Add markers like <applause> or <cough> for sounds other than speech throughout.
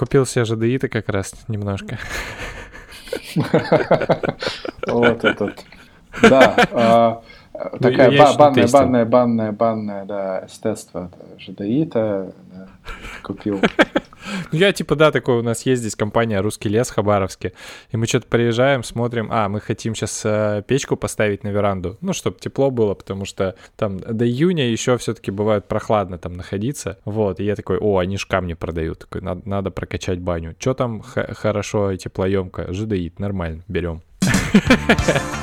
Купил себе ЖДИ-то как раз немножко. <laughs> Вот этот. Да. А, ну, такая банная, банная, банная, банная, да, эстетство. ЖДИ-то купил. Ну, я типа, да, такой у нас есть здесь компания «Русский лес» Хабаровске, и мы что-то приезжаем, смотрим, а, мы хотим сейчас э, печку поставить на веранду, ну, чтобы тепло было, потому что там до июня еще все-таки бывает прохладно там находиться, вот, и я такой, о, они ж камни продают, такой, надо, надо прокачать баню. Что там хорошо, теплоемко? ЖДИ, нормально, берем. <laughs>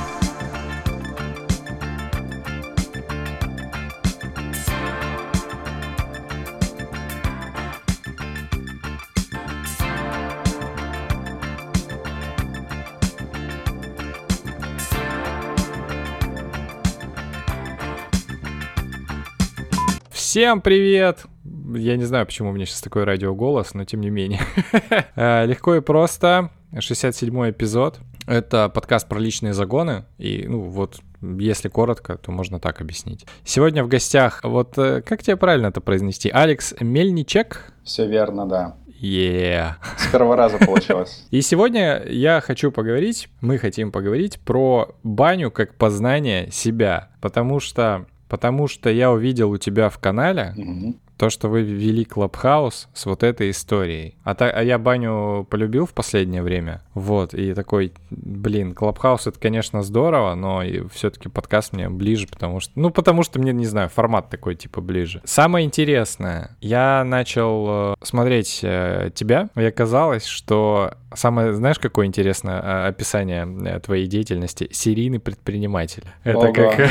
Всем привет! Я не знаю, почему у меня сейчас такой радиоголос, но тем не менее. <laughs> Э, легко и просто. 67-й эпизод. Это подкаст про личные загоны. И, ну, вот, если коротко, то можно так объяснить. Сегодня в гостях, вот, э, как тебе правильно это произнести? Алекс Мельничек? Все верно, да. Yeah. С первого раза получилось. <laughs> И сегодня я хочу поговорить, мы хотим поговорить про баню как познание себя. Потому что Потому что я увидел у тебя в канале mm-hmm. То, что вы вели Clubhouse с вот этой историей. А, та, а я баню полюбил в последнее время. Вот, и такой, блин, Clubhouse это, конечно, здорово, но все-таки подкаст мне ближе, потому что, ну, потому что мне, не знаю, формат такой, типа, ближе. Самое интересное, я начал э, смотреть э, тебя, и оказалось, что самое, знаешь, какое интересное э, описание твоей деятельности? Серийный предприниматель. Это Ого. как...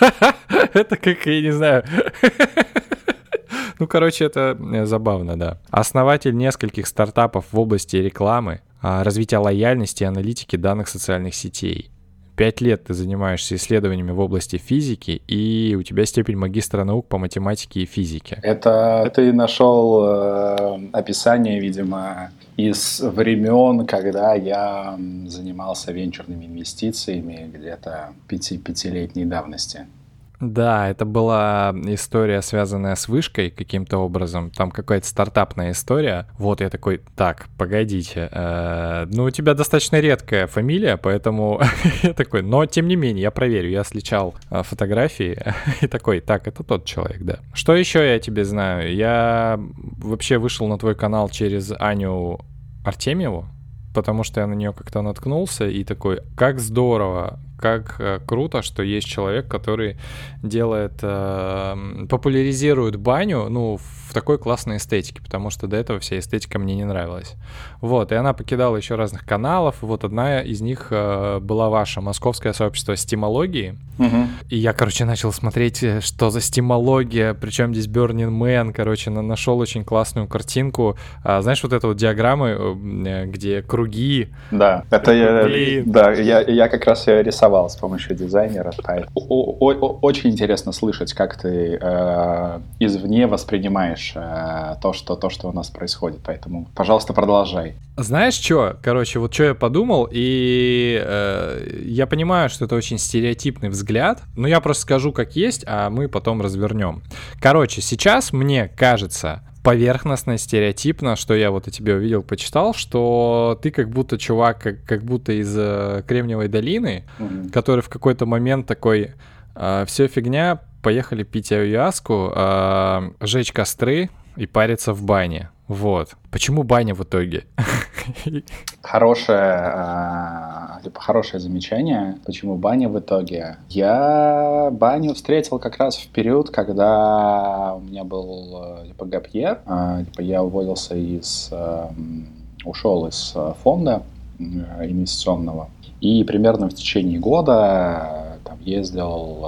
<laughs> Это как, я не знаю... <laughs> Ну, короче, это э, забавно, да. Основатель нескольких стартапов в области рекламы, а, развития лояльности и аналитики данных социальных сетей. Пять лет ты занимаешься исследованиями в области физики, и у тебя степень магистра наук по математике и физике. Это ты нашел э, описание, видимо, из времен, когда я занимался венчурными инвестициями где-то пяти, пятилетней давности. Да, это была история, связанная с вышкой каким-то образом. Там какая-то стартапная история. Вот я такой, так, погодите. Э, ну, у тебя достаточно редкая фамилия, поэтому <laughs> я такой, но тем не менее, я проверю. Я сличал э, фотографии <laughs> и такой, так, это тот человек, да. Что еще я тебе знаю? Я вообще вышел на твой канал через Аню Артемьеву, потому что я на нее как-то наткнулся и такой, как здорово, как э, круто, что есть человек, который делает, э, популяризирует баню, ну, в такой классной эстетике, потому что до этого вся эстетика мне не нравилась. Вот, и она покидала еще разных каналов, вот одна из них э, была ваша, Московское сообщество стимологии, угу. и я, короче, начал смотреть, э, что за стимология, причем здесь Burning Man, короче, на нашел очень классную картинку, а, знаешь, вот эту вот диаграммы, э, где круги. Да, это я, да, я, я как раз ее рисовал с помощью дизайнера, очень интересно слышать, как ты э, извне воспринимаешь понимаешь э, то, что, то, что у нас происходит. Поэтому, пожалуйста, продолжай. Знаешь что? Короче, вот что я подумал, и э, я понимаю, что это очень стереотипный взгляд, но я просто скажу, как есть, а мы потом развернем. Короче, сейчас мне кажется, поверхностно, стереотипно, что я вот о тебе увидел, почитал, что ты как будто чувак, как, как будто из э, Кремниевой долины, mm-hmm. который в какой-то момент такой, э, все фигня, поехали пить аюяску, э, жечь костры и париться в бане. Вот. Почему баня в итоге? Хорошее, э, типа, хорошее замечание. Почему баня в итоге? Я баню встретил как раз в период, когда у меня был э, типа гапьер. Э, типа, я уволился из... Э, ушел из э, фонда э, инвестиционного. И примерно в течение года там, ездил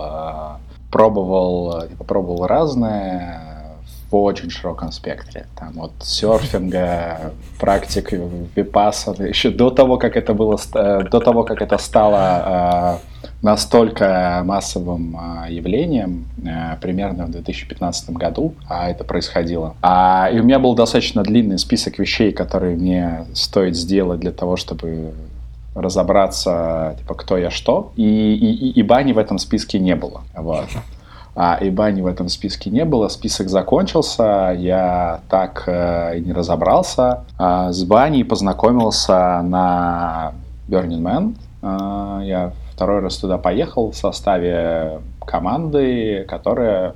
пробовал, типа, пробовал разное в очень широком спектре. Там от серфинга, <laughs> практик випаса, еще до того, как это было, до того, как это стало э, настолько массовым э, явлением, э, примерно в 2015 году, а это происходило. А, и у меня был достаточно длинный список вещей, которые мне стоит сделать для того, чтобы разобраться, типа, кто я что, и, и, и бани в этом списке не было. Вот. а, и бани в этом списке не было. Список закончился, я так э, и не разобрался. А, с баней познакомился на Burning Man. А, я второй раз туда поехал в составе команды, которая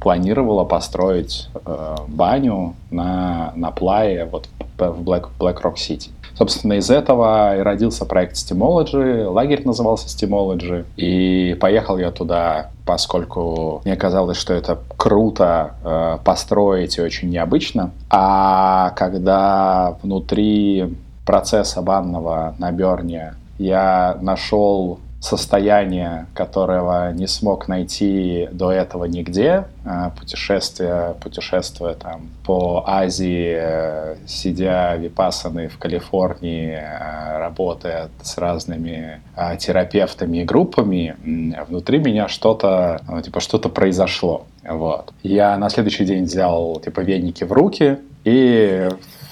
планировала построить э, баню на, на плае вот в Black, Black Rock City. Собственно, из этого и родился проект Steamology, лагерь назывался Steamology, и поехал я туда, поскольку мне казалось, что это круто э, построить и очень необычно. А когда внутри процесса банного на Берне я нашел состояние, которого не смог найти до этого нигде. А, путешествие, путешествуя там по Азии, сидя випасаны в Калифорнии, а, работая с разными а, терапевтами и группами, внутри меня что-то, ну, типа, что-то произошло. Вот. Я на следующий день взял, типа, веники в руки и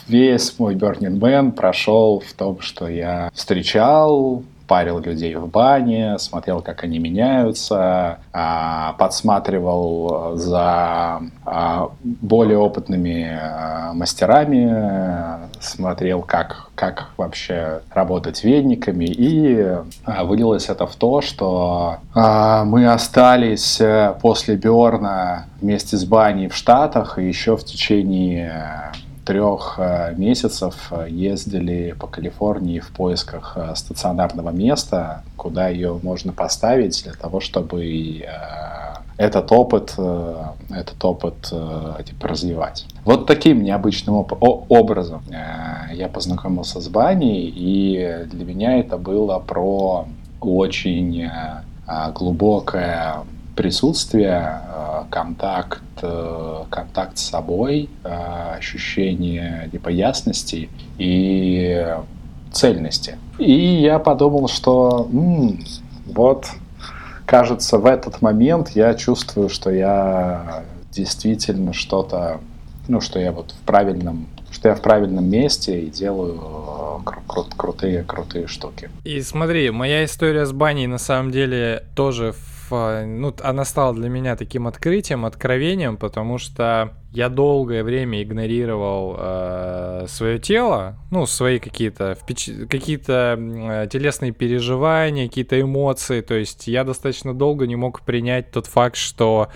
весь мой Burning Man прошел в том, что я встречал, парил людей в бане, смотрел, как они меняются, а, подсматривал за а, более опытными а, мастерами, смотрел, как, как вообще работать вениками, и вылилось это в то, что мы остались э, после Берна вместе с баней в Штатах, и еще в течение трех э, месяцев э, ездили по Калифорнии в поисках э, стационарного места, куда ее можно поставить для того, чтобы этот опыт, этот опыт типа, развивать. Вот таким необычным образом я познакомился с баней, и для меня это было про очень глубокое присутствие, контакт, контакт с собой, ощущение типа ясности и цельности. И я подумал, что м-м, вот, кажется, в этот момент я чувствую, что я действительно что-то, ну, что я вот в правильном что я в правильном месте и делаю кру- кру- крутые крутые штуки. И смотри, моя история с баней на самом деле тоже ну, она стала для меня таким открытием, откровением, потому что я долгое время игнорировал э, свое тело, ну, свои какие-то впеч... какие-то э, телесные переживания, какие-то эмоции. То есть я достаточно долго не мог принять тот факт, что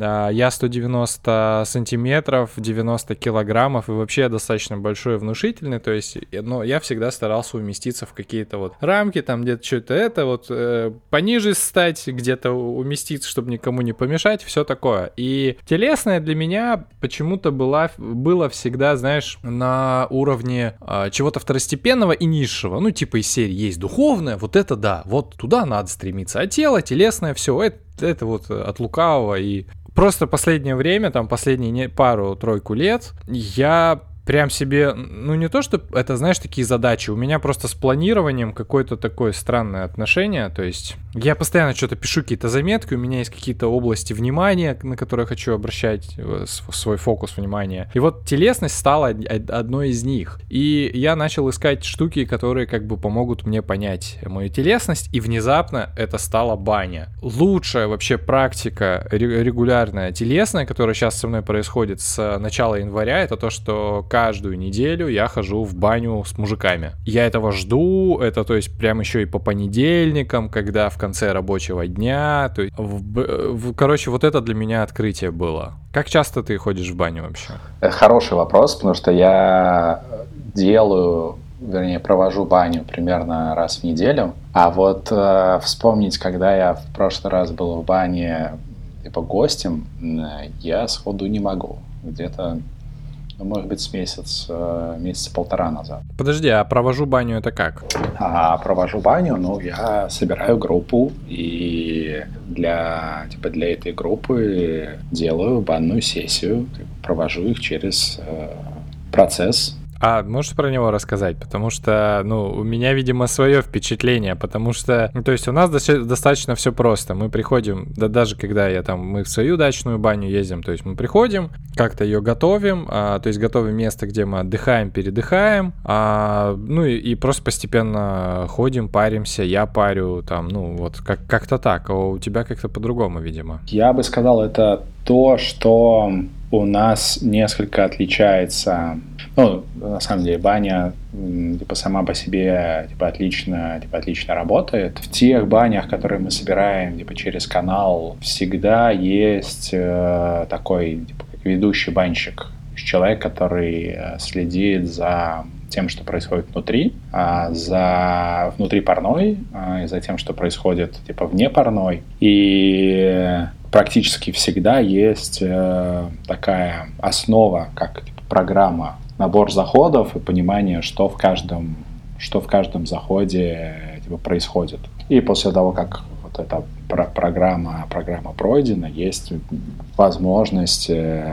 я 190 сантиметров, 90 килограммов и вообще достаточно большой и внушительный, то есть, но я всегда старался уместиться в какие-то вот рамки, там где-то что-то это, вот э, пониже стать, где-то уместиться, чтобы никому не помешать, все такое. И телесное для меня почему-то была, было всегда, знаешь, на уровне э, чего-то второстепенного и низшего, ну типа из серии есть духовное, вот это да, вот туда надо стремиться, а тело, телесное, все, это это вот от лукавого и Просто последнее время, там последние пару-тройку лет, я прям себе, ну не то, что это, знаешь, такие задачи, у меня просто с планированием какое-то такое странное отношение, то есть я постоянно что-то пишу, какие-то заметки, у меня есть какие-то области внимания, на которые хочу обращать э, свой фокус внимания. И вот телесность стала одной из них. И я начал искать штуки, которые как бы помогут мне понять мою телесность, и внезапно это стала баня. Лучшая вообще практика регулярная телесная, которая сейчас со мной происходит с начала января, это то, что каждую неделю я хожу в баню с мужиками. Я этого жду, это то есть прям еще и по понедельникам, когда в конце рабочего дня, то есть, в, в, короче, вот это для меня открытие было. Как часто ты ходишь в баню вообще? Хороший вопрос, потому что я делаю вернее, провожу баню примерно раз в неделю. А вот э, вспомнить, когда я в прошлый раз был в бане типа гостем, я сходу не могу. Где-то ну, может быть, с месяц, э, месяца полтора назад. Подожди, а провожу баню это как? А провожу баню, ну, я собираю группу и для, типа, для этой группы делаю банную сессию, провожу их через э, процесс А можешь про него рассказать? Потому что, ну, у меня, видимо, свое впечатление, потому что, ну, то есть у нас достаточно все просто. Мы приходим, да даже когда я там, мы в свою дачную баню ездим, то есть мы приходим, как-то ее готовим, а, то есть готовим место, где мы отдыхаем, передыхаем, а, ну и, и просто постепенно ходим, паримся, я парю, там, ну, вот как- как-то так, а у тебя как-то по-другому, видимо. Я бы сказал, это то, что у нас несколько отличается. Ну, на самом деле, баня типа сама по себе типа отлично, типа отлично работает. В тех банях, которые мы собираем типа через канал, всегда есть э, такой типа ведущий банщик, человек, который э, следит за тем, что происходит внутри, а за внутри парной, а, и за тем, что происходит типа вне парной. И практически всегда есть э, такая основа, как типа, программа, набор заходов и понимание, что в каждом, что в каждом заходе типа, происходит. И после того, как вот эта про программа, программа пройдена, есть возможность э,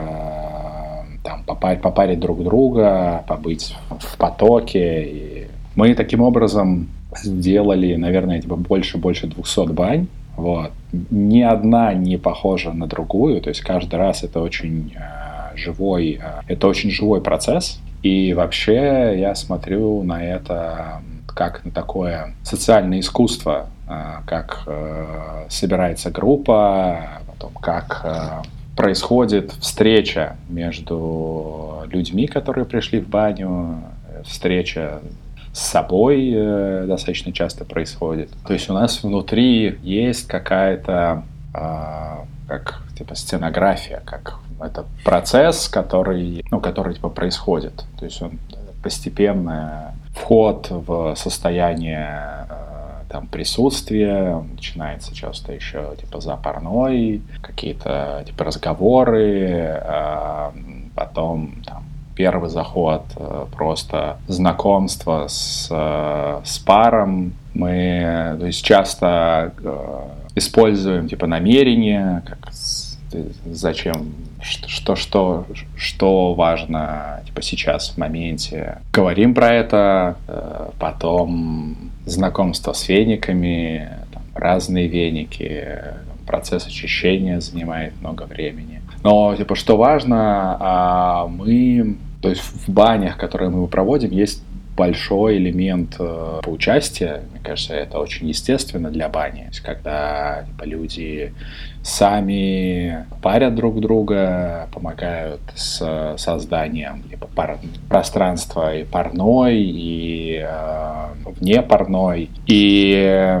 там, попарить, попарить друг друга, побыть в потоке. И мы таким образом сделали, наверное, типа больше-больше 200 бань. Вот. Ни одна не похожа на другую, то есть каждый раз это очень э, живой, э, это очень живой процесс. И вообще я смотрю на это как на такое социальное искусство, э, как э, собирается группа, потом как происходит встреча между людьми, которые пришли в баню, встреча с собой достаточно часто происходит. То есть у нас внутри есть какая-то э, как типа сценография, как это процесс, который, ну, который типа происходит. То есть он постепенно вход в состояние там присутствие, начинается часто еще типа за парной, какие-то типа разговоры, а потом там первый заход э, просто знакомство с, э, с паром. Мы то есть часто э, используем типа намерение, как зачем, что, что, что важно типа сейчас в моменте. Говорим про это, потом знакомство с вениками, там, разные веники, процесс очищения занимает много времени. Но, типа, что важно, а мы, то есть в банях, которые мы проводим, есть большой элемент э, по участию. Мне кажется, это очень естественно для бани. То есть, когда типа, люди сами парят друг друга, помогают с созданием типа, пар, пространства и парной, и э, вне парной. И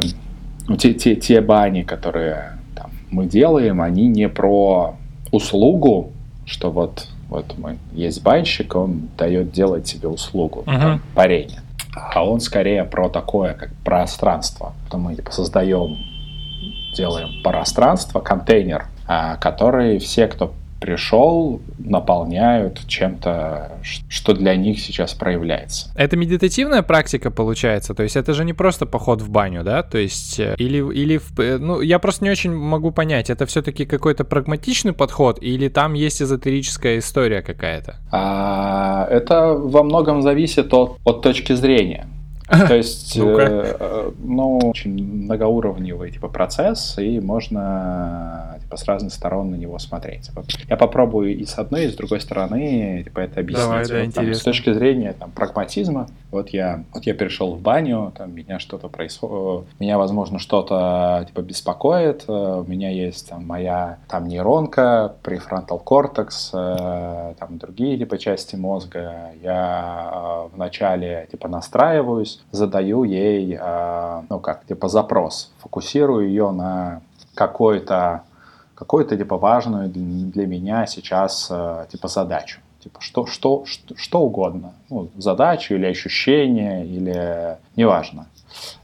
ну, те, те, те бани, которые там, мы делаем, они не про услугу, что вот вот мы есть банщик, он дает делать тебе услугу, uh-huh. там, парение. А он скорее про такое, как пространство. То мы создаем, делаем пространство, контейнер, а, который все, кто пришел, наполняют чем-то, что для них сейчас проявляется. Это медитативная практика получается? То есть это же не просто поход в баню, да? То есть э, или, или в, э, ну, я просто не очень могу понять, это все-таки какой-то прагматичный подход или там есть эзотерическая история какая-то? А, это во многом зависит от, от точки зрения. То есть, э, ну, очень многоуровневый типа процесс, и можно типа с разных сторон на него смотреть. Я попробую и с одной, и с другой стороны типа это объяснить. Давай, да, с точки зрения там прагматизма, вот я, вот я перешел в баню, там меня что-то происходит, меня возможно что-то типа беспокоит, э, у меня есть там моя там нейронка, префронтал кортекс, э, там другие типа части мозга. Я вначале типа настраиваюсь задаю ей, э, ну как, типа запрос, фокусирую ее на какой-то какую-то типа важную для меня сейчас э, типа задачу. Типа что, что, что, что угодно. Ну, задачу или ощущение, или, неважно.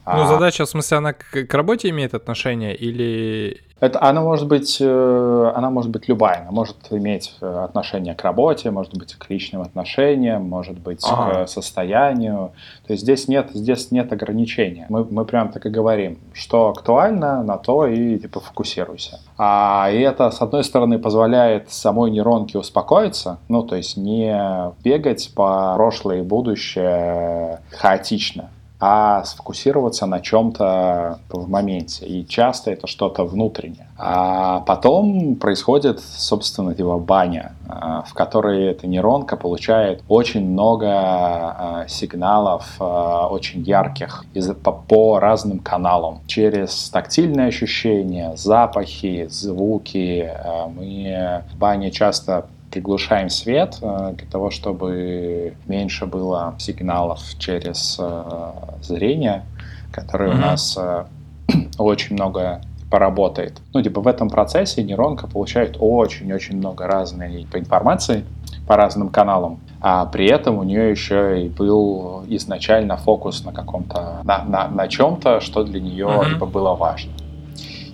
Ну, а... задача, в смысле, она к, к работе имеет отношение или... Это, она может быть, э, она может быть любая, она может иметь э, отношение к работе, может быть к личным отношениям, может быть ага. к состоянию. То есть здесь нет, здесь нет ограничения. Мы, мы прям так и говорим, что актуально, на то и типа фокусируйся. А и это, с одной стороны, позволяет самой нейронке успокоиться, ну, то есть не бегать по прошлое и будущее хаотично, а сфокусироваться на чем-то в моменте. И часто это что-то внутреннее. А потом происходит, собственно, типа баня, а, в которой эта нейронка получает очень много а, сигналов, а, очень ярких, по разным каналам. Через тактильные ощущения, запахи, звуки. Мы в бане часто приглушаем свет э, для того, чтобы меньше было сигналов через э, зрение, которое mm-hmm. у нас э, <clears throat> очень много поработает. Ну, типа в этом процессе нейронка получает очень-очень много разной информации по разным каналам, а при этом у нее еще и был изначально фокус на каком-то, на, на, на чем-то, что для нее mm-hmm. типа, было важно.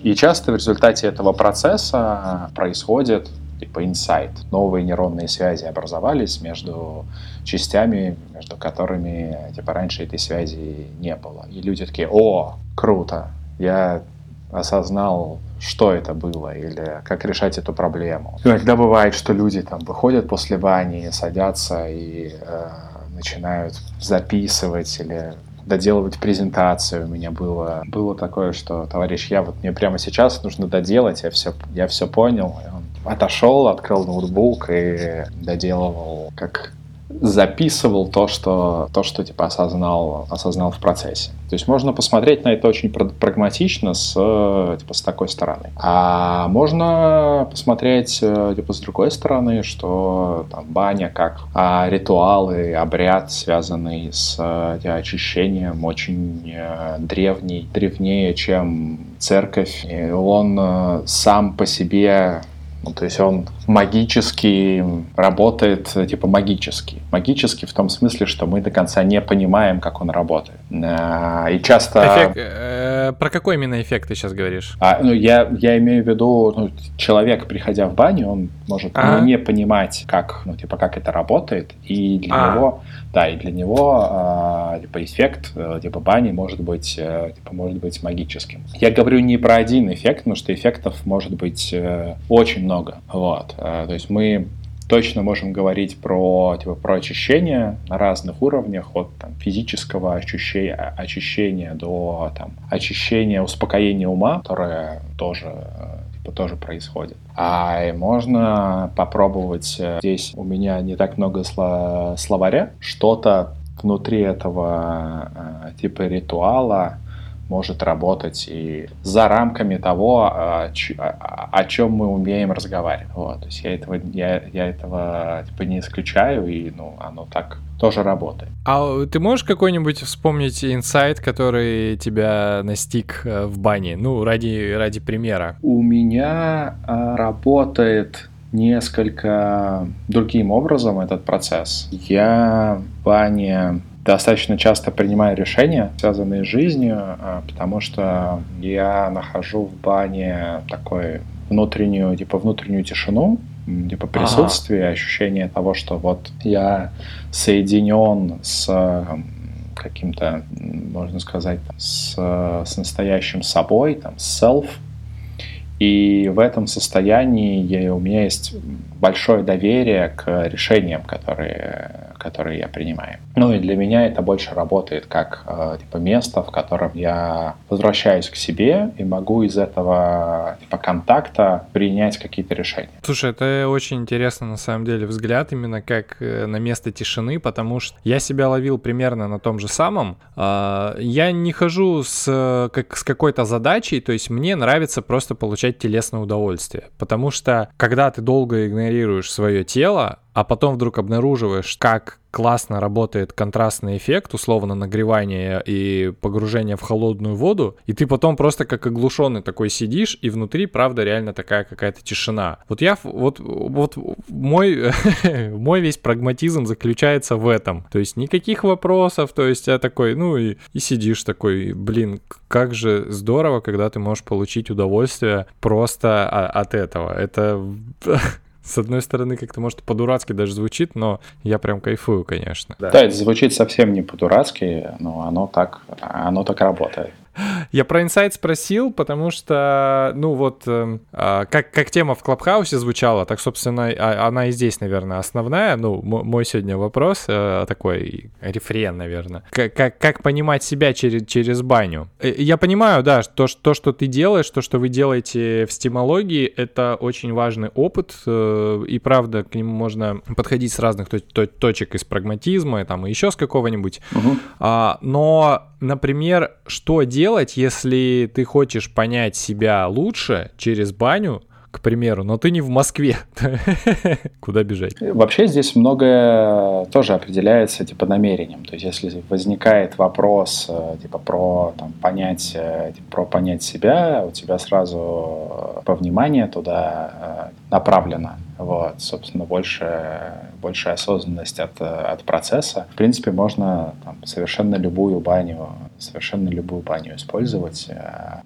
И часто в результате этого процесса происходит типа инсайт. Новые нейронные связи образовались между частями, между которыми типа раньше этой связи не было. И люди такие, о, круто, я осознал, что это было или как решать эту проблему. Иногда бывает, что люди там выходят после бани, садятся и э, начинают записывать или доделывать презентацию. У меня было, было такое, что, товарищ, я вот мне прямо сейчас нужно доделать, я все, я все понял. И он отошел, открыл ноутбук и доделывал, как записывал то, что, то, что типа осознал, осознал в процессе. То есть можно посмотреть на это очень прагматично с, типа, с такой стороны. А можно посмотреть типа, с другой стороны, что там, баня как а, ритуалы, обряд, связанный с типа, очищением, очень э, древний, древнее, чем церковь. И он э, сам по себе ну, то есть он магически работает, типа магически. Магически в том смысле, что мы до конца не понимаем, как он работает. А, и часто... Эффект, э, про какой именно эффект ты сейчас говоришь? А, ну, я, я имею в виду, ну, человек, приходя в баню, он может ну, не понимать, как, ну, типа, как это работает, и для а. него, да, и для него, э, типа, эффект, э, типа, бани может быть, э, типа, может быть магическим. Я говорю не про один эффект, потому что эффектов может быть э, очень много, вот. Э, то есть мы точно можем говорить про, типа, про очищение на разных уровнях, от там, физического очищения, очищения до там, очищения, успокоения ума, которое тоже типа, тоже происходит. А можно попробовать, э, здесь у меня не так много словаря, что-то внутри этого э, типа ритуала может работать и за рамками того, о, о чем мы умеем разговаривать. Вот. То есть я этого, я, я этого типа, не исключаю, и ну, оно так тоже работает. А ты можешь какой-нибудь вспомнить инсайт, который тебя настиг э, в бане? Ну, ради, ради примера. У меня а, работает несколько другим образом этот процесс. Я в бане достаточно часто принимаю решения, связанные с жизнью, а, потому что я нахожу в бане такой внутреннюю, типа внутреннюю тишину, типа присутствие, ага. ощущение того, что вот я соединен с каким-то, можно сказать, с, с настоящим собой, там, self, и в этом состоянии я, у меня есть большое доверие к решениям, которые которые я принимаю. Ну и для меня это больше работает как э, типа место, в котором я возвращаюсь к себе и могу из этого типа контакта принять какие-то решения. Слушай, это очень интересно на самом деле взгляд именно как э, на место тишины, потому что я себя ловил примерно на том же самом. Э, я не хожу с, как, с какой-то задачей, то есть мне нравится просто получать телесное удовольствие, потому что когда ты долго игнорируешь свое тело, а потом вдруг обнаруживаешь, как классно работает контрастный эффект, условно нагревание и погружение в холодную воду, и ты потом просто как оглушенный такой сидишь, и внутри, правда, реально такая какая-то тишина. Вот я, вот, вот мой, <laughs> мой весь прагматизм заключается в этом. То есть никаких вопросов, то есть я такой, ну и, и сидишь такой, блин, как же здорово, когда ты можешь получить удовольствие просто от этого. Это <laughs> с одной стороны, как-то, может, по-дурацки даже звучит, но я прям кайфую, конечно. Да, да это звучит совсем не по-дурацки, но оно так, оно так работает. Я про инсайт спросил, потому что, ну вот, э, как, как тема в Клабхаусе звучала, так, собственно, а, она и здесь, наверное, основная. Ну, мой сегодня вопрос э, такой, рефрен, наверное. Как, как, как понимать себя через, через баню? Э, я понимаю, да, то, то, что ты делаешь, то, что вы делаете в стимологии, это очень важный опыт, э, и правда, к нему можно подходить с разных точек из прагматизма, там, и еще с какого-нибудь. Угу. А, но например, что делать, если ты хочешь понять себя лучше через баню, к примеру, но ты не в Москве. <laughs> Куда бежать? Вообще здесь многое тоже определяется типа намерением. То есть если возникает вопрос э, типа про там, понять, э, типа, про понять себя, у тебя сразу по внимание туда э, направлено. Вот, собственно, больше, большая осознанность от, от процесса. В принципе, можно там, совершенно любую баню, совершенно любую баню использовать.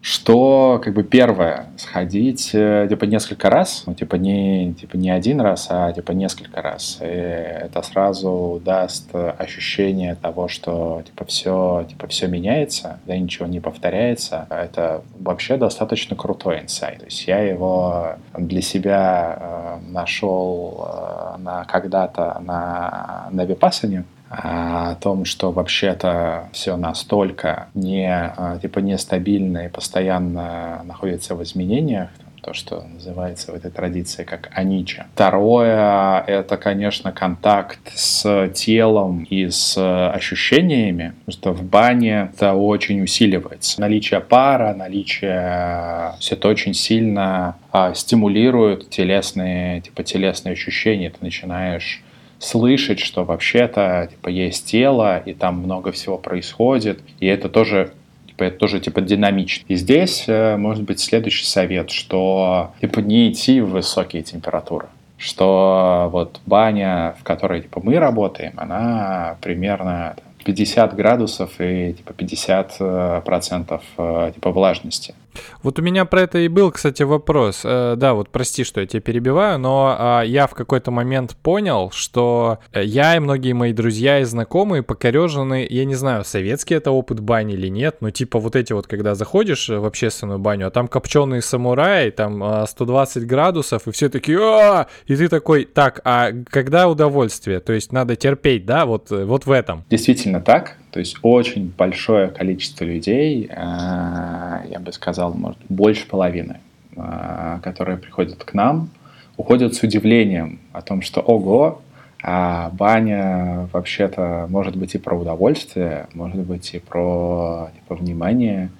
Что, как бы, первое, сходить, типа, несколько раз, ну, типа, не, типа, не один раз, а, типа, несколько раз. И это сразу даст ощущение того, что, типа, все, типа, все меняется, да, ничего не повторяется. Это вообще достаточно крутой инсайт. То есть я его для себя э, нашел э, на, когда-то на, на Випасане, о том, что вообще-то все настолько не, э, типа, нестабильно и постоянно находится в изменениях, то, что называется в этой традиции как анича. Второе — это, конечно, контакт с телом и с ощущениями, потому что в бане это очень усиливается. Наличие пара, наличие... Все это очень сильно а, стимулирует телесные, типа, телесные ощущения. Ты начинаешь слышать, что вообще-то типа есть тело, и там много всего происходит, и это тоже типа, это тоже типа динамично. И здесь э, может быть следующий совет, что типа не идти в высокие температуры что вот баня, в которой типа мы работаем, она примерно 50 градусов и типа 50 э, процентов э, типа влажности. Вот у меня про это и был, кстати, вопрос. Э, да, вот прости, что я тебя перебиваю, но а, я в какой-то момент понял, что я и многие мои друзья и знакомые покорежены, я не знаю, советский это опыт бани или нет, но типа вот эти вот, когда заходишь в общественную баню, а там копченые самураи, там 120 а, градусов, и все такие, а и ты такой, так, а когда удовольствие? То есть надо терпеть, да, вот, вот в этом. Действительно так. То есть очень большое количество людей, а, я бы сказал, может, больше половины, а, которые приходят к нам, уходят с удивлением о том, что ого, а баня вообще-то может быть и про удовольствие, может быть и про типа, внимание,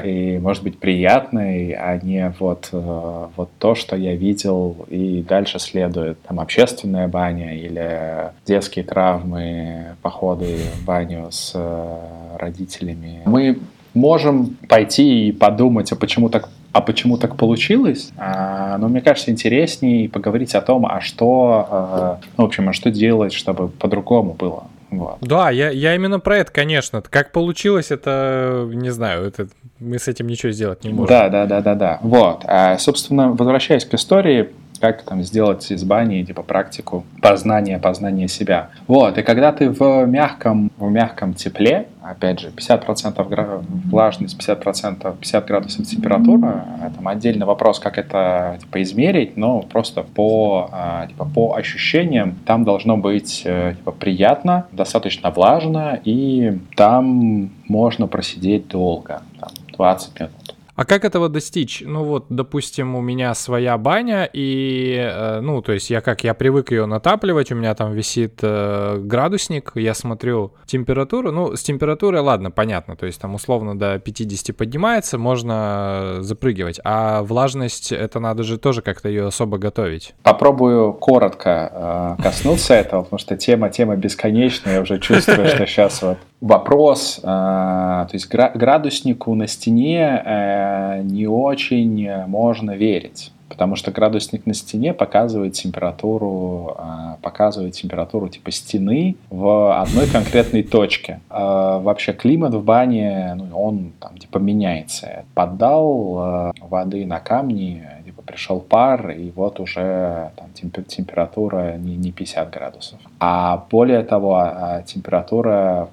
и может быть приятной, а не вот, э, вот то, что я видел, и дальше следует там общественная баня или детские травмы, походы в баню с э, родителями. Мы можем пойти и подумать, а почему так а почему так получилось? А, но мне кажется, интереснее поговорить о том, а что, а, ну, в общем, а что делать, чтобы по-другому было. Вот. Да, я, я именно про это, конечно. Как получилось, это, не знаю, это, мы с этим ничего сделать не можем. Да, да, да, да, да. Вот. А, собственно, возвращаясь к истории, как там сделать из бани типа практику познания, познания себя. Вот, и когда ты в мягком, в мягком тепле, опять же, 50% влажность, 50%, 50 градусов температура, там отдельный вопрос, как это типа, измерить, но просто по, а, типа, по ощущениям там должно быть э, типа, приятно, достаточно влажно, и там можно просидеть долго, там, 20 минут А как этого достичь? Ну вот, допустим, у меня своя баня, и, э, ну, то есть я как, я привык ее натапливать, у меня там висит э, градусник, я смотрю температуру, ну, с температурой, ладно, понятно, то есть там условно до 50 поднимается, можно запрыгивать, а влажность, это надо же тоже как-то ее особо готовить. Попробую коротко э, коснуться этого, потому что тема, тема бесконечная, я уже чувствую, <laughs> что сейчас вот вопрос, э, то есть градуснику на стене э, не очень можно верить потому что градусник на стене показывает температуру, э, показывает температуру типа стены в одной конкретной точке. Вообще климат в бане, ну, он там типа меняется. Поддал воды на камни, типа пришел пар, и вот уже там, температура не, не 50 градусов. А более того, температура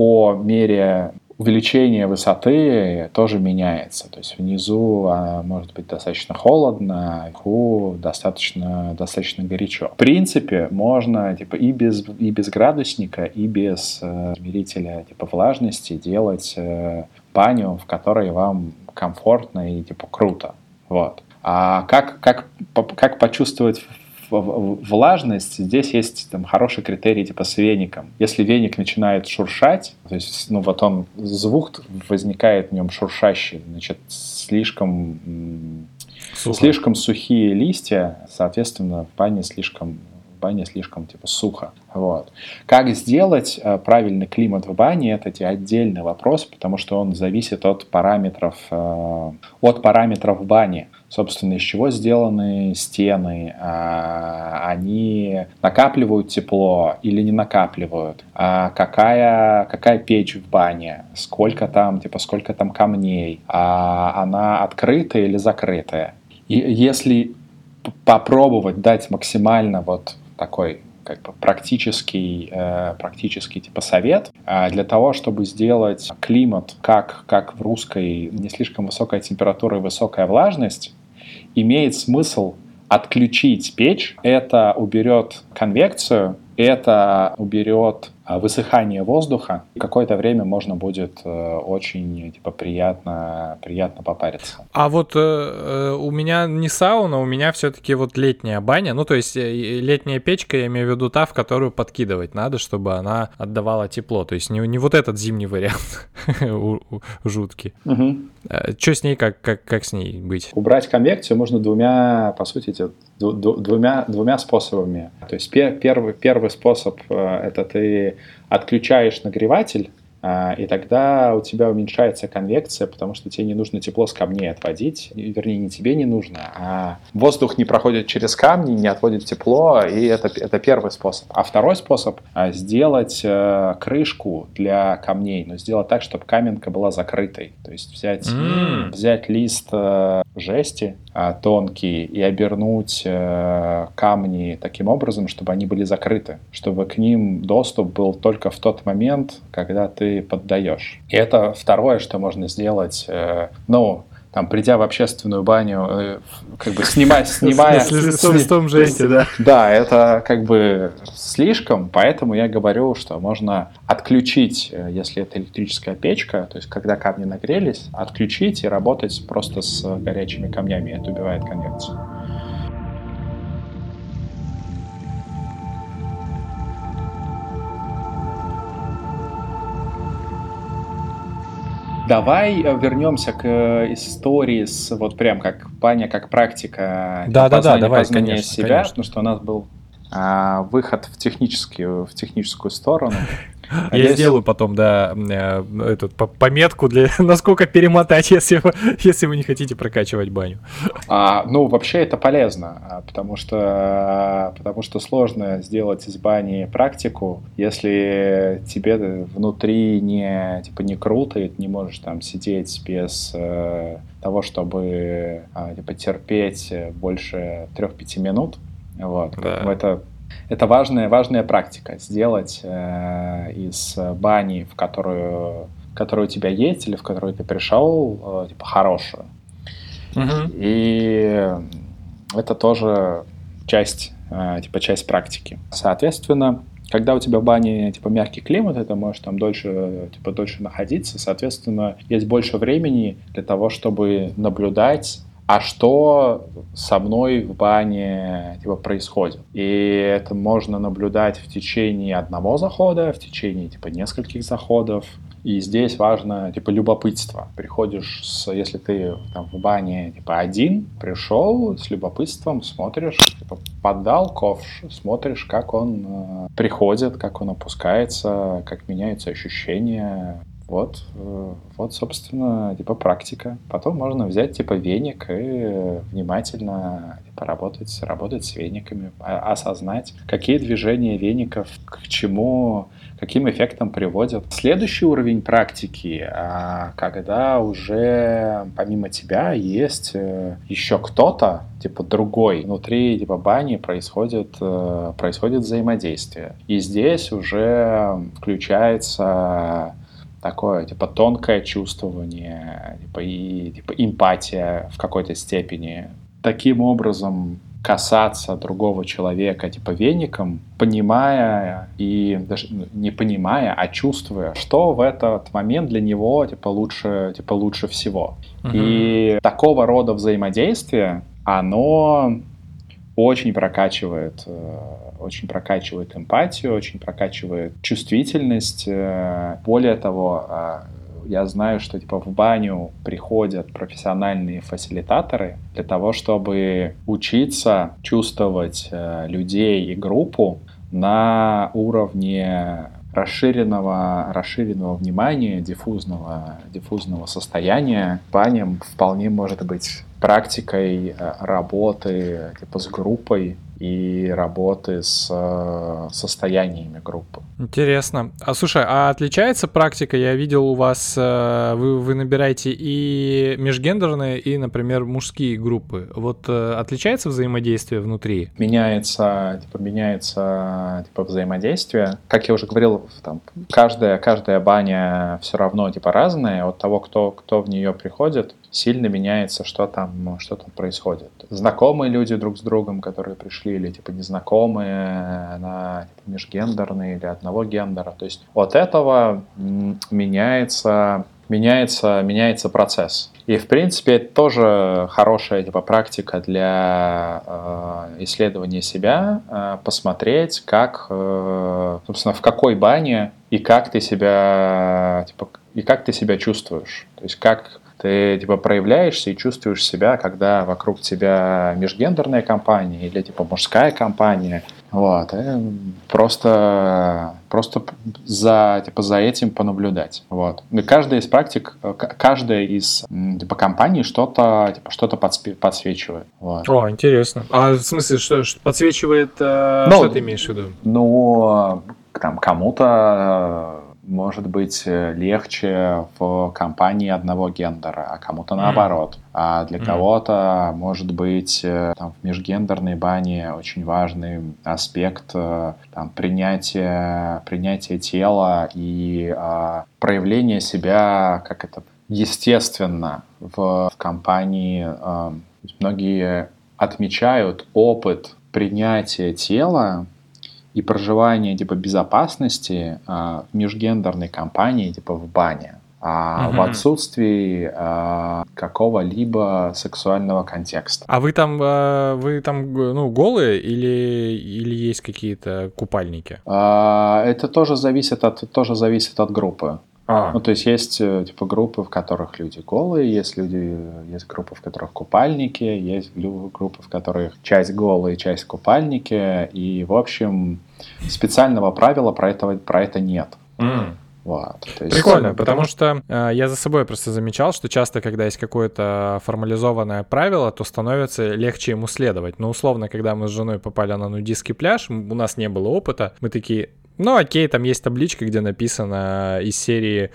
по мере увеличения высоты тоже меняется. То есть внизу а, может быть достаточно холодно, а вверху достаточно, достаточно горячо. В принципе, можно типа и без, и без градусника, и без э, измерителя типа влажности делать э, баню, в которой вам комфортно и типа круто. Вот. А как, как, как почувствовать влажность, здесь есть там хороший критерий типа с веником. Если веник начинает шуршать, то есть, ну вот он, звук возникает в нем шуршащий, значит, слишком, Сухо. слишком сухие листья, соответственно, в бане слишком бане слишком типа сухо. Вот. Как сделать э, правильный климат в бане, это отдельный вопрос, потому что он зависит от параметров, э, от параметров бани собственно, из чего сделаны стены, а, они накапливают тепло или не накапливают, а какая, какая печь в бане, сколько там, типа, сколько там камней, а она открытая или закрытая. И если попробовать дать максимально вот такой как бы практический, э, практический типа совет э, для того, чтобы сделать климат как, как в русской не слишком высокая температура и высокая влажность, имеет смысл отключить печь. Это уберет конвекцию, это уберет а, высыхание воздуха. Какое-то время можно будет э, очень типа, приятно, приятно попариться. А вот э, э, у меня не сауна, у меня все-таки вот летняя баня. Ну, то есть э, летняя печка, я имею в виду та, в которую подкидывать надо, чтобы она отдавала тепло. То есть не, не вот этот зимний вариант <laughs> жуткий. Угу. Что с ней, как, как, как с ней быть? Убрать конвекцию можно двумя, по сути, двумя, двумя способами. То есть первый, первый способ – это ты отключаешь нагреватель, и тогда у тебя уменьшается конвекция, потому что тебе не нужно тепло с камней отводить, вернее, не тебе не нужно, а воздух не проходит через камни, не отводит тепло, и это, это первый способ. А второй способ а, — сделать э, крышку для камней, но сделать так, чтобы каменка была закрытой. То есть взять, mm. взять лист э, жести а, тонкий и обернуть э, камни таким образом, чтобы они были закрыты, чтобы к ним доступ был только в тот момент, когда ты поддаешь. И это второе, что можно сделать, э, ну, там, придя в общественную баню, э, как бы снимая... <laughs> снимая с листом жести, да? Да, это как бы слишком, поэтому я говорю, что можно отключить, э, если это электрическая печка, то есть когда камни нагрелись, отключить и работать просто с горячими камнями, это убивает конвекцию. Давай э, вернемся к э, истории с вот прям как баня, как практика. Да, да, да, давай, познания конечно, себя, конечно. потому что у нас был а, выход в техническую, в техническую сторону. <laughs> Я Есть... сделаю потом, да, э, эту пометку для <laughs> насколько перемотать, если вы, <laughs> если вы не хотите прокачивать баню. А, ну, вообще это полезно, а, потому что, потому что сложно сделать из бани практику, если тебе внутри не, типа, не круто, и ты не можешь там сидеть без э, того, чтобы э, типа, терпеть больше 3-5 минут. Вот. Да. Это это важная, важная практика. Сделать э, из бани, в которую, которая у тебя есть или в которую ты пришел, э, типа хорошую. Угу. И это тоже часть, э, типа часть практики. Соответственно, когда у тебя в бане, типа, мягкий климат, это можешь там дольше, типа, дольше находиться, соответственно, есть больше времени для того, чтобы наблюдать а что со мной в бане типа, происходит. И это можно наблюдать в течение одного захода, в течение типа нескольких заходов. И здесь важно, типа, любопытство. Приходишь, с, если ты там в бане, типа, один, пришел с любопытством, смотришь, типа, поддал ковш, смотришь, как он э, приходит, как он опускается, как меняются ощущения, вот, э, вот, собственно, типа практика. Потом можно взять типа веник и внимательно типа, работать, с вениками, осознать, какие движения веников к чему, каким эффектом приводят. Следующий уровень практики, а, когда уже помимо тебя есть э, еще кто-то, типа другой. Внутри типа бани происходит, э, происходит взаимодействие. И здесь уже включается такое, типа, тонкое чувствование, типа, и типа, эмпатия в какой-то степени. Таким образом касаться другого человека, типа, веником, понимая и даже ну, не понимая, а чувствуя, что в этот момент для него, типа, лучше, типа, лучше всего. Uh-huh. И такого рода взаимодействие, оно очень прокачивает э, очень прокачивает эмпатию, очень прокачивает чувствительность. Э, более того, э, я знаю, что типа в баню приходят профессиональные фасилитаторы для того, чтобы учиться чувствовать людей и группу на уровне расширенного, расширенного внимания, диффузного, диффузного состояния. Баня вполне может быть практикой работы типа с группой и работы с э, состояниями группы. Интересно. А слушай, а отличается практика? Я видел у вас, э, вы, вы набираете и межгендерные, и, например, мужские группы. Вот э, отличается взаимодействие внутри? Меняется, типа, меняется типа, взаимодействие. Как я уже говорил, там, каждая, каждая баня все равно типа разная. От того, кто, кто в нее приходит, сильно меняется, что там, что там происходит. Знакомые люди друг с другом, которые пришли, или типа незнакомые, на типа, межгендерные или одного гендера. То есть от этого меняется, меняется, меняется процесс. И, в принципе, это тоже хорошая типа, практика для э, исследования себя, э, посмотреть, как, э, собственно, в какой бане и как ты себя, типа, и как ты себя чувствуешь. То есть, как ты типа проявляешься и чувствуешь себя, когда вокруг тебя межгендерная компания или типа мужская компания. Вот, и просто, просто за, типа, за этим понаблюдать. Вот. И каждая из практик, каждая из типа, компаний что-то типа, что подсвечивает. Вот. О, интересно. А в смысле, что, что подсвечивает, э, ну, что ты имеешь в виду? Ну, там, кому-то может быть э, легче в компании одного гендера, а кому-то наоборот. А для кого-то может быть э, там, в межгендерной бане очень важный аспект э, там, принятия, принятия тела и а, проявления себя, как это естественно, в, в компании. А, многие отмечают опыт принятия тела и проживание типа безопасности а, в межгендерной компании типа в бане а угу. в отсутствии а, какого-либо сексуального контекста. А вы там, а, вы там, ну, голые или или есть какие-то купальники? А, это тоже зависит от тоже зависит от группы. А. Ну, то есть есть э, типа группы, в которых люди голые, есть люди, есть группы, в которых купальники, есть группы, в которых часть голые, часть купальники, и в общем специального правила про это про это нет. Mm. Вот, есть... Прикольно, потому что э, я за собой просто замечал, что часто, когда есть какое-то формализованное правило, то становится легче ему следовать. Но условно, когда мы с женой попали на нудистский пляж, у нас не было опыта, мы такие, ну, окей, там есть табличка, где написано из серии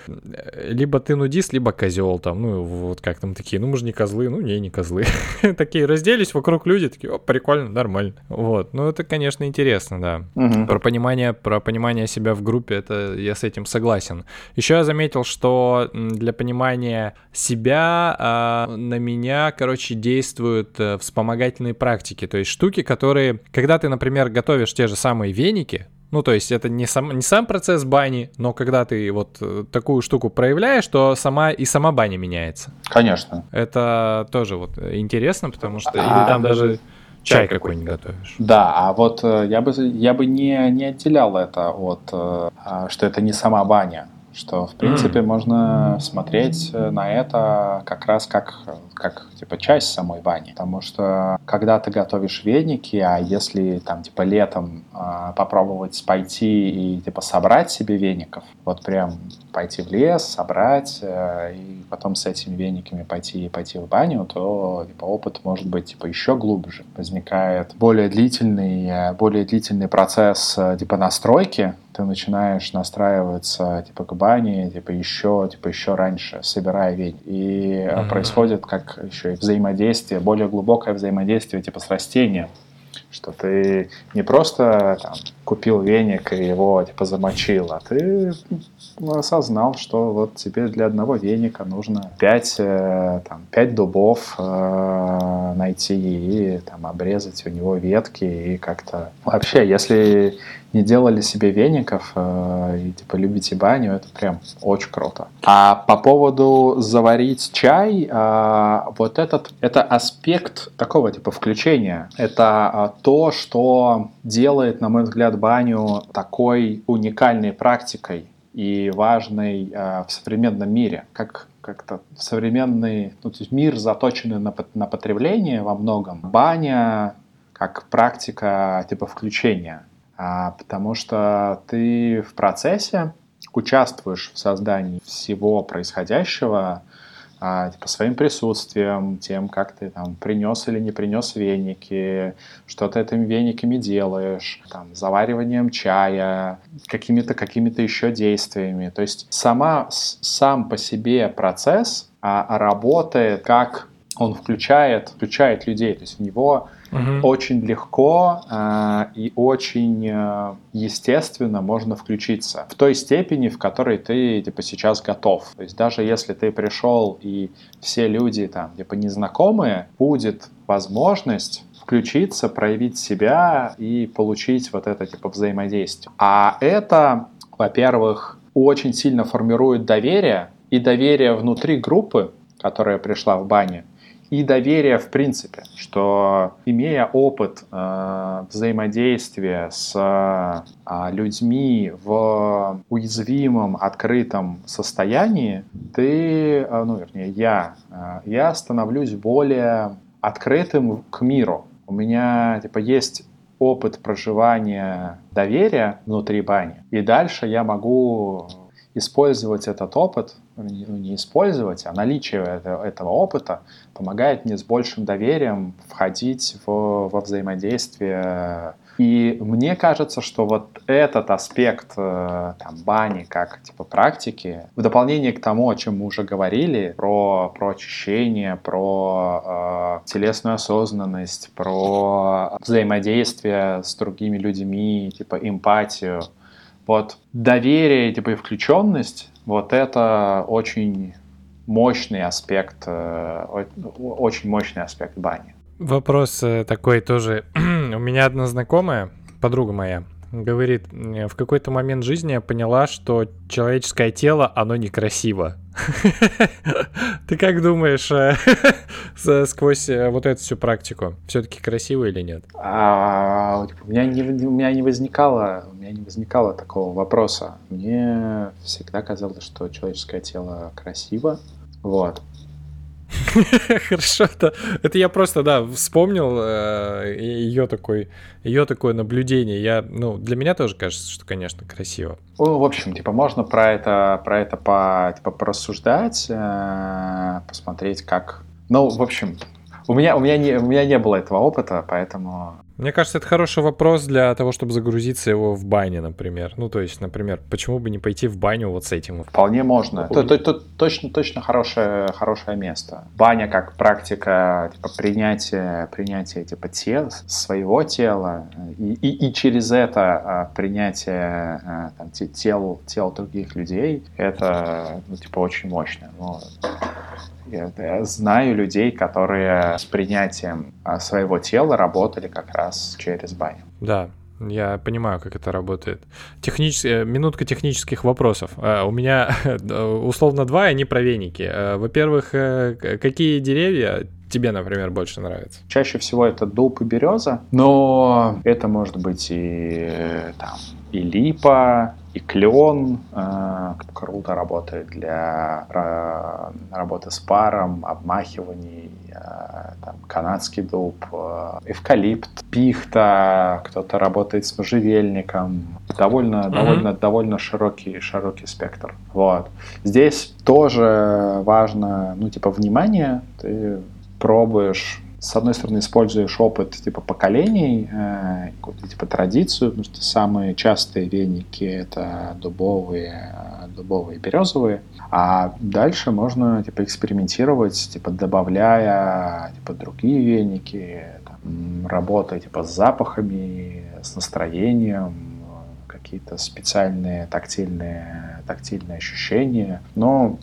либо ты нудист, либо козел, там, ну, вот как там такие, ну, мы же не козлы, ну, не, не козлы. <laughs> такие разделись, вокруг люди, такие, о, прикольно, нормально. Вот, ну, это, конечно, интересно, да. Про понимание, про понимание себя в группе, это я с этим согласен. Еще я заметил, что для понимания себя а, на меня, короче, действуют э, вспомогательные практики, то есть штуки, которые, когда ты, например, готовишь те же самые веники, Ну, то есть это не сам, не сам процесс бани, но когда ты вот э, такую штуку проявляешь, то сама и сама баня меняется. Конечно. Это тоже вот интересно, потому что а, или там даже чай какой-нибудь готовишь. Да, а вот э, я бы, я бы не, не отделял это от, э, а, что это не сама баня что, в принципе, mm. можно смотреть э, на это как раз как, как, типа, часть самой бани. Потому что, когда ты готовишь веники, а если, там, типа, летом э, попробовать пойти и, типа, собрать себе веников, вот прям пойти в лес, собрать, э, и потом с этими вениками пойти, пойти в баню, то, типа, опыт может быть, типа, еще глубже. Возникает более длительный, э, более длительный процесс, э, типа, настройки, ты начинаешь настраиваться типа к бане, типа еще, типа еще раньше, собирая ведь. И mm-hmm. происходит как еще и взаимодействие, более глубокое взаимодействие типа с растением что ты не просто там, купил веник и его типа замочил, а ты осознал, что вот тебе для одного веника нужно пять, э, там, пять дубов э, найти и там, обрезать у него ветки и как-то... Вообще, если не делали себе веников э, и типа любите баню, это прям очень круто. А по поводу заварить чай, вот этот это аспект такого типа включения. Это то, что делает, на мой взгляд, баню такой уникальной практикой и важной э, в современном мире. Как как-то современный ну, то есть мир заточенный на, на потребление во многом. Баня как практика типа включения а, потому что ты в процессе участвуешь в создании всего происходящего, а, типа своим присутствием, тем, как ты там принес или не принес веники, что ты этими вениками делаешь, там, завариванием чая, какими-то какими-то еще действиями. То есть сама, сам по себе процесс а, работает как он включает, включает людей, то есть в него угу. очень легко э, и очень э, естественно можно включиться в той степени, в которой ты типа сейчас готов. То есть даже если ты пришел и все люди там типа незнакомые, будет возможность включиться, проявить себя и получить вот это типа взаимодействие. А это, во-первых, очень сильно формирует доверие и доверие внутри группы, которая пришла в бане, и доверие в принципе, что имея опыт э, взаимодействия с э, людьми в уязвимом, открытом состоянии, ты, э, ну вернее я, э, я становлюсь более открытым к миру. У меня типа есть опыт проживания доверия внутри бани, и дальше я могу использовать этот опыт, не использовать, а наличие этого опыта помогает мне с большим доверием входить в, во взаимодействие. И мне кажется, что вот этот аспект э, там, бани как типа практики, в дополнение к тому, о чем мы уже говорили, про, про очищение, про э, телесную осознанность, про взаимодействие с другими людьми, типа эмпатию, вот доверие типа, и включенность, вот это очень мощный аспект, э, очень мощный аспект бани. Вопрос э, такой тоже. <clears throat> У меня одна знакомая, подруга моя, говорит, в какой-то момент жизни я поняла, что человеческое тело, оно некрасиво. <laughs> Ты как думаешь, э, <laughs> сквозь э, вот эту всю практику, все-таки красиво или нет? А, у меня не возникало, у меня не возникало такого вопроса. Мне всегда казалось, что человеческое тело красиво, вот. <laughs> Хорошо, это, это я просто, да, вспомнил э, ее такой, ее такое наблюдение. Я, ну, для меня тоже кажется, что, конечно, красиво. Ну, в общем, типа, можно про это, про это по, типа, порассуждать, э, посмотреть, как. Ну, в общем, у меня, у меня не, у меня не было этого опыта, поэтому мне кажется, это хороший вопрос для того, чтобы загрузиться его в бане, например. Ну, то есть, например, почему бы не пойти в баню вот с этим? Вполне можно. Это точно, точно хорошее, хорошее место. Баня как практика типа, принятия, принятия типа, тел, своего тела и, и, и через это а, принятие а, там, тел, тел других людей, это ну, типа, очень мощно. Ну, я, знаю людей, которые с принятием а, своего тела работали как раз через баню. Да, Я понимаю, как это работает. Технич... Э, минутка технических вопросов. Э, у меня <laughs> условно два, они про веники. Э, во-первых, какие деревья тебе, например, больше нравятся? Чаще всего это дуб и береза, но это может быть и там и липа, и клен э, круто работает для э, работы с паром, обмахиваний, э, там, канадский дуб, эвкалипт, пихта, кто-то работает с можжевельником, довольно, mm-hmm. довольно, довольно широкий, широкий спектр. Вот. Здесь тоже важно, ну, типа, внимание, ты пробуешь с одной стороны, используешь опыт типа поколений, э, типа традицию, потому что самые частые веники это дубовые, дубовые и березовые. А дальше можно типа экспериментировать, типа добавляя типа другие веники, там, работая типа с запахами, с настроением, какие-то специальные тактильные, тактильные ощущения. Но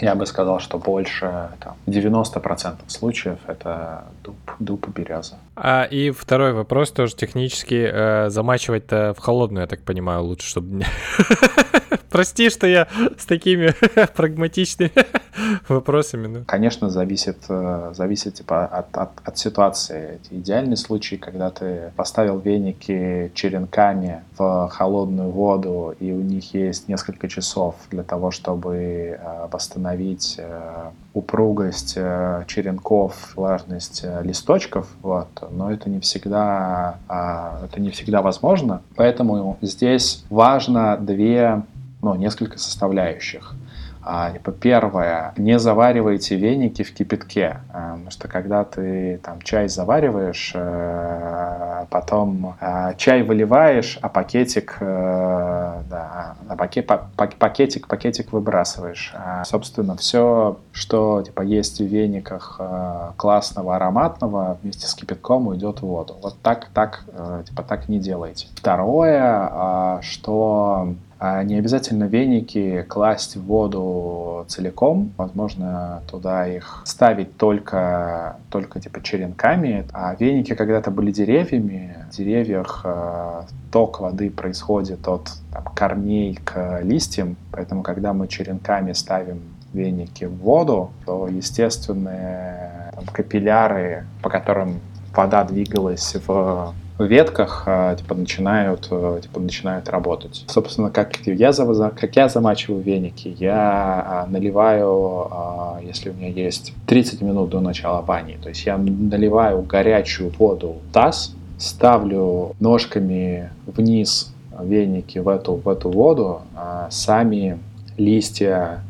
я бы сказал, что больше там, 90% случаев это дуб, дуб и береза. А и второй вопрос тоже технически. Э, замачивать-то в холодную, я так понимаю, лучше, чтобы... <laughs> Прости, что я с такими <laughs> прагматичными <laughs> вопросами. Ну. Конечно, зависит, э, зависит типа, от, от, от ситуации. Идеальный случай, когда ты поставил веники черенками в холодную воду, и у них есть несколько часов для того, чтобы э, восстановить э, упругость черенков, влажность листочков, вот. но это не всегда, а, это не всегда возможно. Поэтому здесь важно две ну, несколько составляющих. А, типа, первое, не заваривайте веники в кипятке, а, потому что когда ты там чай завариваешь, а, потом чай выливаешь, а пакетик, да, а пакет, пакетик, пакетик выбрасываешь. А, собственно, все, что типа есть в вениках а, классного, ароматного, вместе с кипятком уйдет в воду. Вот так, так, а, типа, так не делайте. Второе, а, что не обязательно веники класть в воду целиком. Возможно, туда их ставить только, только типа черенками. А веники когда-то были деревьями. В деревьях э, ток воды происходит от там, корней к листьям. Поэтому, когда мы черенками ставим веники в воду, то естественные там, капилляры, по которым вода двигалась в ветках а, типа начинают э, типа начинают работать. Собственно, как я как я замачиваю веники, я а, наливаю, а, если у меня есть 30 минут до начала бани, то есть я наливаю горячую воду в таз, ставлю ножками вниз веники в эту в эту воду, сами листья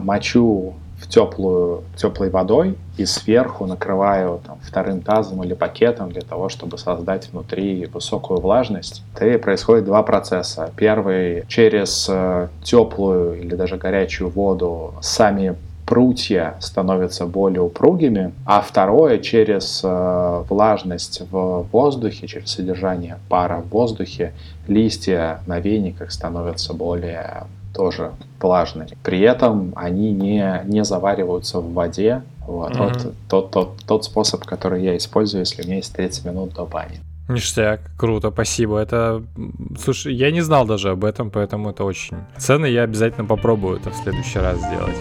мочу в теплую, теплой водой и сверху накрываю там, вторым тазом или пакетом для того, чтобы создать внутри высокую влажность. И происходит два процесса. Первый через э, теплую или даже горячую воду сами прутья становятся более упругими, а второе через э, влажность в воздухе, через содержание пара в воздухе, листья на вениках становятся более тоже влажные. При этом они не, не завариваются в воде. Вот, mm-hmm. вот тот, тот, тот способ, который я использую, если у меня есть 30 минут до бани. Ништяк, круто, спасибо. Это, слушай, я не знал даже об этом, поэтому это очень ценно. Я обязательно попробую это в следующий раз сделать.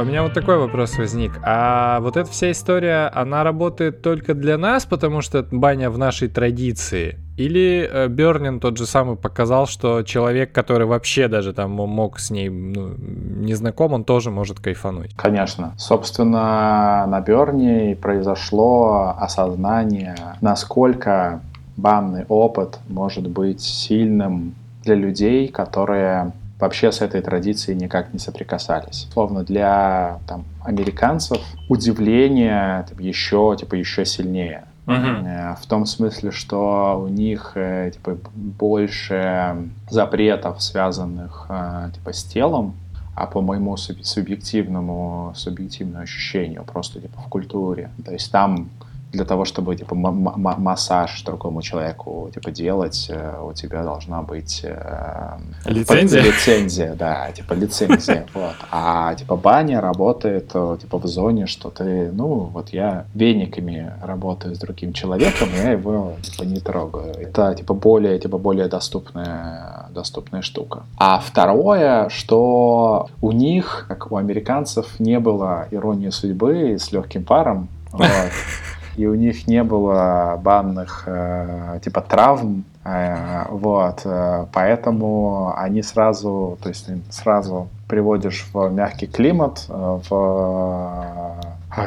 У меня вот такой вопрос возник. А вот эта вся история, она работает только для нас, потому что баня в нашей традиции? Или э, Бернин тот же самый показал, что человек, который вообще даже там мог с ней ну, не знаком, он тоже может кайфануть? Конечно. Собственно, на Берне произошло осознание, насколько банный опыт может быть сильным для людей, которые вообще с этой традицией никак не соприкасались. Словно для там, американцев удивление там, еще, типа, еще сильнее. Uh-huh. В том смысле, что у них э, типа, больше запретов, связанных э, типа, с телом, а по моему субъективному, субъективному ощущению, просто типа в культуре. То есть там для того, чтобы типа массаж другому человеку типа делать, э, у тебя должна быть э, лицензия. Лицензия, да, типа лицензия. <laughs> Вот. А типа баня работает э, типа в зоне, что ты, ну вот я вениками работаю с другим человеком, я его типа не трогаю. Это типа более типа более доступная доступная штука. А второе, что у них, как у американцев, не было иронии судьбы с легким паром. Вот <laughs> и у них не было банных э, типа травм, э, вот, э, поэтому они сразу, то есть сразу приводишь в мягкий климат, в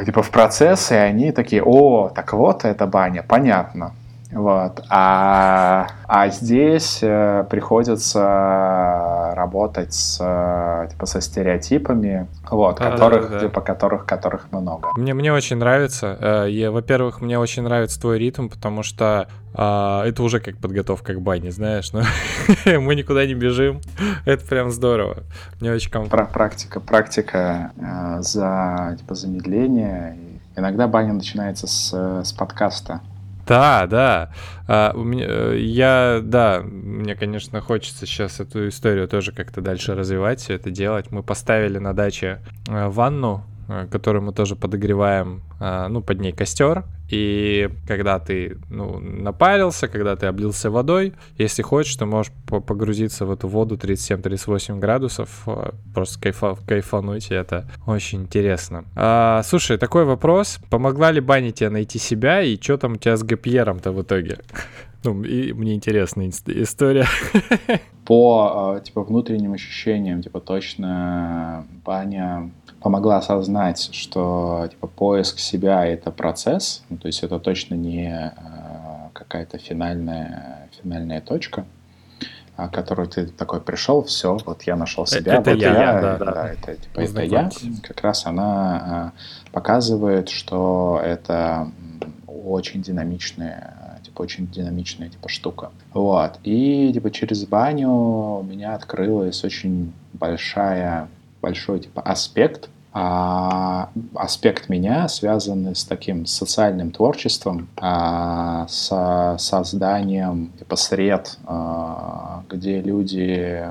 типа в процесс, и они такие, о, так вот эта баня, понятно. Вот. А, а здесь э, приходится работать с, э, типа, со стереотипами, вот, да, которых, да, да. Типа, которых, которых много. Мне, мне очень нравится. Э, я, во-первых, мне очень нравится твой ритм, потому что э, это уже как подготовка к бане, знаешь, но <laughs> мы никуда не бежим. <laughs> Это прям здорово. Мне очень комфортно. Практика, практика э, за типа, замедление. Иногда баня начинается с, с подкаста. Да, да. А, у меня, э, я, да, мне, конечно, хочется сейчас эту историю тоже как-то дальше развивать, все это делать. Мы поставили на даче э, ванну которую мы тоже подогреваем, э, ну, под ней костер, и когда ты, ну, напарился, когда ты облился водой, если хочешь, ты можешь погрузиться в эту воду 37-38 градусов, э, просто кайфа, кайфануть, и это очень интересно. А, слушай, такой вопрос, помогла ли баня тебе найти себя, и что там у тебя с ГПРом-то в итоге? <laughs> Ну, и мне интересна история. <laughs> По, типа, внутренним ощущениям, типа, точно баня помогла осознать, что типа, поиск себя — это процесс, ну, то есть это точно не э, какая-то финальная, финальная точка, о которой ты такой пришел, все, вот я нашел себя, это вот я, я да, да. да, это, типа, это я. Как раз она э, показывает, что это очень динамичная, типа, очень динамичная типа штука. Вот. И типа через баню у меня открылась очень большая большой типа аспект а, аспект меня, связанный с таким социальным творчеством, а, с созданием типа сред, а, где люди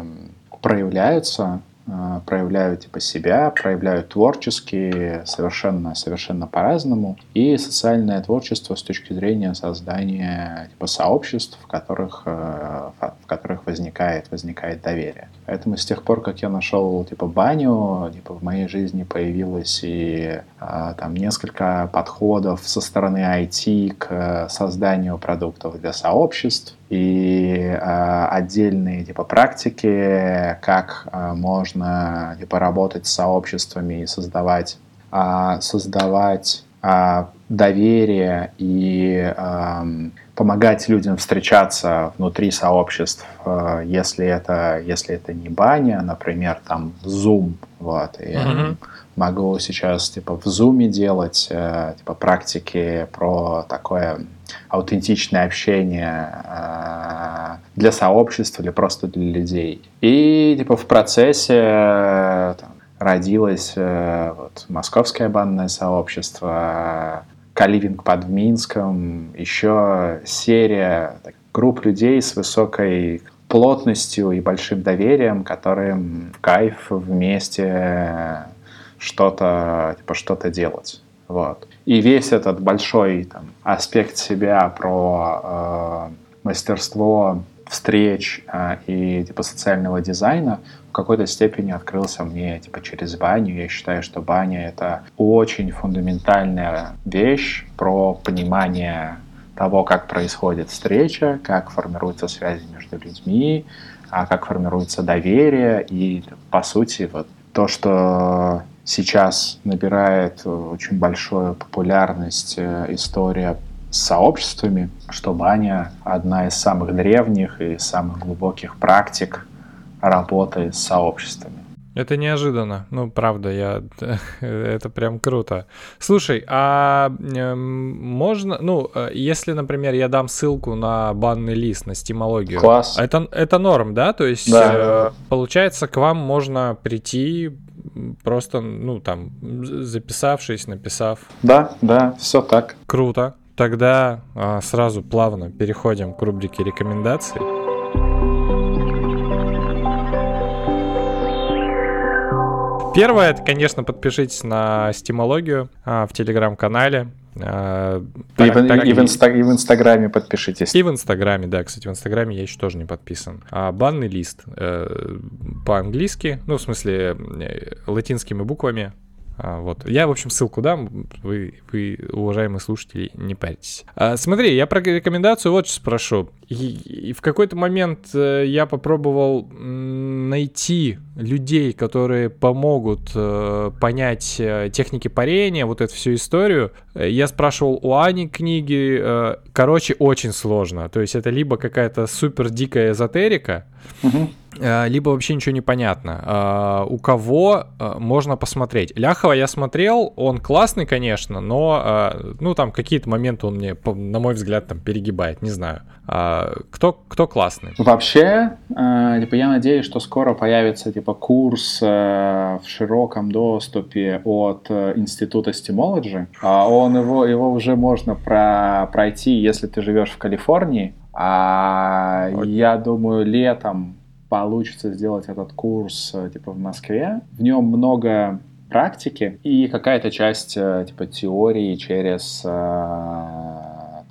проявляются, а, проявляют типа себя, проявляют творчески совершенно, совершенно по-разному. И социальное творчество с точки зрения создания типа сообществ, в которых, э, в которых возникает, возникает доверие. Поэтому с тех пор, как я нашел типа баню, типа в моей жизни появилось и а, там несколько подходов со стороны IT к созданию продуктов для сообществ и а, отдельные типа практики, как а, можно типа работать с сообществами и создавать создавать доверие и помогать людям встречаться внутри сообществ, э, если это, если это не баня, например, там Zoom, вот, и mm-hmm. могу сейчас, типа, в Zoom делать, э, типа, практики про такое аутентичное общение э, для сообщества или просто для людей. И, типа, в процессе там, родилось вот, московское банное сообщество, Каливинг под Минском, еще серия групп людей с высокой плотностью и большим доверием, которым кайф вместе что-то типа что-то делать. Вот. И весь этот большой там, аспект себя про э, мастерство встреч э, и типа социального дизайна в какой-то степени открылся мне типа через баню. Я считаю, что баня это очень фундаментальная вещь про понимание того, как происходит встреча, как формируются связи между людьми, а как формируется доверие и по сути вот то, что сейчас набирает очень большую популярность э, история с сообществами, что баня одна из самых древних и самых глубоких практик работы с сообществами. Это неожиданно. Ну, правда, я... <laughs> это прям круто. Слушай, а э, можно... Ну, э, если, например, я дам ссылку на банный лист, на стимологию. Класс. Это, это норм, да? То есть, да. э, получается, к вам можно прийти просто, ну, там, записавшись, написав. Да, да, все так. Круто. тогда а, сразу плавно переходим к рубрике рекомендаций. Первое, это, конечно, подпишитесь на стимологию а, в телеграм-канале. А, и, так, в, так, и, в инста, и в Инстаграме подпишитесь. И в Инстаграме, да. Кстати, в Инстаграме я еще тоже не подписан. А, банный лист э, по-английски, ну, в смысле, э, латинскими буквами вот. Я, в общем, ссылку дам, вы, вы уважаемые слушатели, не парьтесь. А, смотри, я про рекомендацию вот что спрошу. И, и в какой-то момент э, я попробовал найти людей, которые помогут э, понять э, техники парения, вот эту всю историю. Я спрашивал у Ани книги. Короче, очень сложно. То есть это либо какая-то супер дикая эзотерика, угу либо вообще ничего не понятно. Э, у кого э, можно посмотреть? Ляхова я смотрел, он классный, конечно, но, ну, там какие-то моменты он мне, на мой взгляд, там перегибает, не знаю. Кто, кто классный? Вообще, типа, я надеюсь, что скоро появится, типа, курс в широком доступе от Института Stemology. А он его, его уже можно про, пройти, если ты живешь в Калифорнии. А я думаю, летом получится сделать этот курс э, типа в Москве. В нем много практики и какая-то часть э, типа теории через э,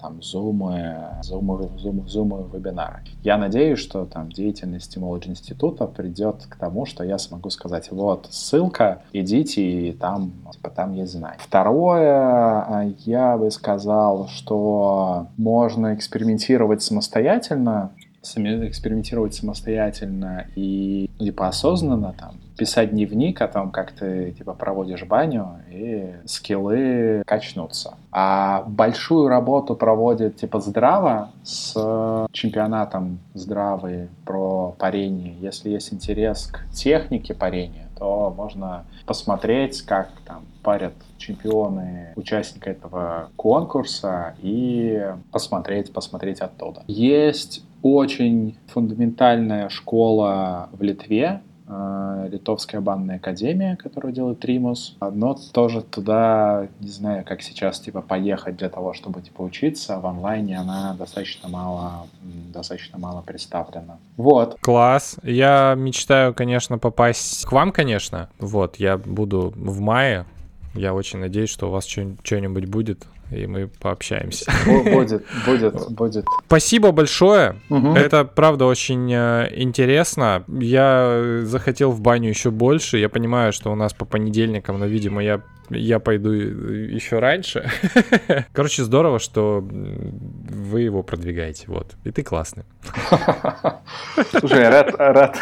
там зумы, зумы, зумы, зумы, вебинары. Я надеюсь, что там деятельность Imology института придет к тому, что я смогу сказать, вот ссылка, идите и там, типа, там есть знания. Второе, я бы сказал, что можно экспериментировать самостоятельно, экспериментировать самостоятельно и типа осознанно там писать дневник о том, как ты типа проводишь баню и скиллы качнутся. А большую работу проводит типа здраво с чемпионатом здравый про парение. Если есть интерес к технике парения, то можно посмотреть, как там парят чемпионы, участника этого конкурса и посмотреть, посмотреть оттуда. Есть очень фундаментальная школа в Литве, э, Литовская банная академия, которую делает Тримус, но тоже туда, не знаю, как сейчас, типа, поехать для того, чтобы, типа, учиться, в онлайне она достаточно мало, достаточно мало представлена. Вот. Класс. Я мечтаю, конечно, попасть к вам, конечно. Вот, я буду в мае. Я очень надеюсь, что у вас что-нибудь будет и мы пообщаемся. Будет, будет, <laughs> будет. Спасибо большое. Угу. Это, правда, очень э, интересно. Я захотел в баню еще больше. Я понимаю, что у нас по понедельникам, но, видимо, я я пойду еще раньше. <laughs> Короче, здорово, что вы его продвигаете. Вот. И ты классный. <laughs> Слушай, рад, рад.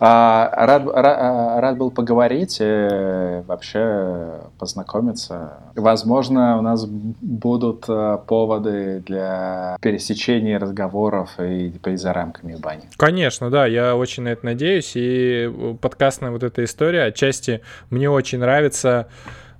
А, рад, рад, а, рад был поговорить, и вообще познакомиться. Возможно, у нас будут а, поводы для пересечения разговоров и, за рамками бани. Конечно, да, я очень на это надеюсь. И подкастная вот эта история отчасти мне очень нравится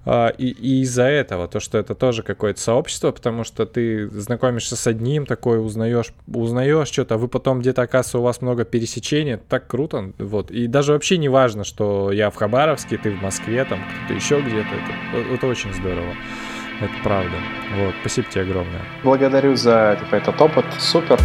и, и из-за этого, то, что это тоже какое-то сообщество, потому что ты знакомишься с одним, такой узнаешь, узнаешь что-то, а вы потом где-то, оказывается, у вас много пересечений, так круто, вот. И даже вообще не важно, что я в Хабаровске, ты в Москве, там кто-то еще где-то, это, это очень здорово. Это правда. Вот, спасибо тебе огромное. Благодарю за этот опыт. Супер.